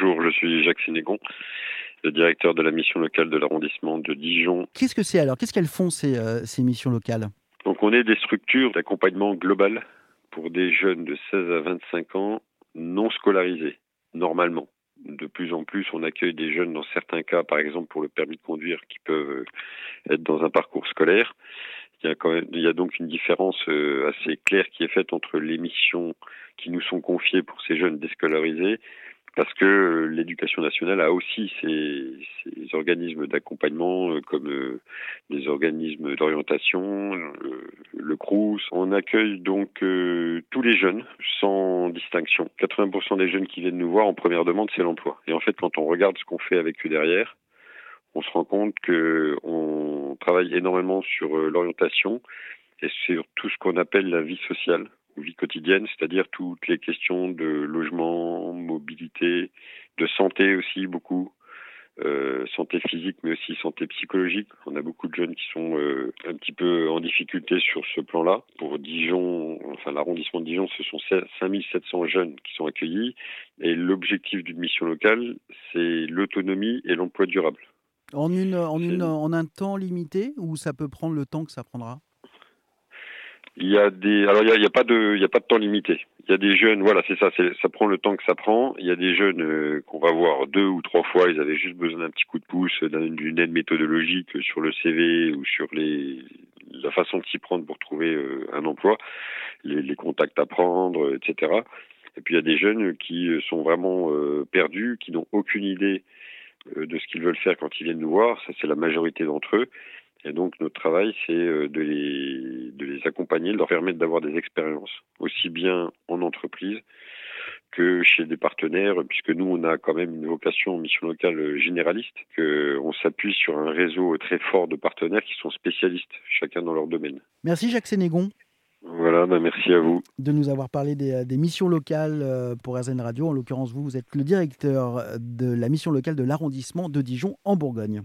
bonjour, je suis Jacques Sénégon, le directeur de la mission locale de l'arrondissement de Dijon. Qu'est-ce que c'est alors? Qu'est-ce qu'elles font ces, euh, ces missions locales? Donc on est des structures d'accompagnement global pour des jeunes de 16 à 25 ans non scolarisés, normalement. De plus en plus, on accueille des jeunes dans certains cas, par exemple pour le permis de conduire, qui peuvent être dans un parcours scolaire. Il y a, quand même, il y a donc une différence euh, assez claire qui est faite entre les missions qui nous sont confiées pour ces jeunes déscolarisés, parce que euh, l'éducation nationale a aussi ses, organismes d'accompagnement, euh, comme des organismes d'orientation, le, CRUS. On accueille donc tous les jeunes, sans distinction. 80% des jeunes qui viennent nous voir en première demande, c'est l'emploi. Et en fait, quand on regarde ce qu'on fait avec eux derrière, on se rend compte que on travaille énormément sur euh, l'orientation et sur tout ce qu'on appelle la vie sociale vie quotidienne, c'est-à-dire toutes les questions de logement, mobilité, de santé aussi beaucoup, euh, santé physique mais aussi santé psychologique. On a beaucoup de jeunes qui sont euh, un petit peu en difficulté sur ce plan-là. Pour Dijon, enfin l'arrondissement de Dijon, ce sont 5700 jeunes qui sont accueillis et l'objectif d'une mission locale, c'est l'autonomie et l'emploi durable. En, une, en, une, en un temps limité ou ça peut prendre le temps que ça prendra? Il y a des alors il y a, pas de il y a pas de temps limité. Il y a des jeunes voilà c'est ça ça prend le temps que ça prend. Il y a des jeunes euh, qu'on va voir deux ou trois fois. Ils avaient juste besoin d'un petit coup de pouce, d'une aide méthodologique sur le CV ou sur les la façon de s'y prendre pour trouver euh, un emploi, les, contacts à prendre, etc. Et puis il y a des jeunes qui sont vraiment euh, perdus, qui n'ont aucune idée euh, de ce qu'ils veulent faire quand ils viennent nous voir. Ça, c'est la majorité d'entre eux. Et donc, notre travail, c'est euh, de les, de accompagner, de leur permettre d'avoir des expériences, aussi bien en entreprise que chez des partenaires, puisque nous, on a quand même une vocation en mission locale généraliste, qu'on s'appuie sur un réseau très fort de partenaires qui sont spécialistes, chacun dans leur domaine. Merci Jacques Sénégon. Voilà, bah merci à vous. De nous avoir parlé des, des missions locales euh, pour RZN Radio. En l'occurrence, vous, vous êtes le directeur de la mission locale de l'arrondissement de Dijon en Bourgogne.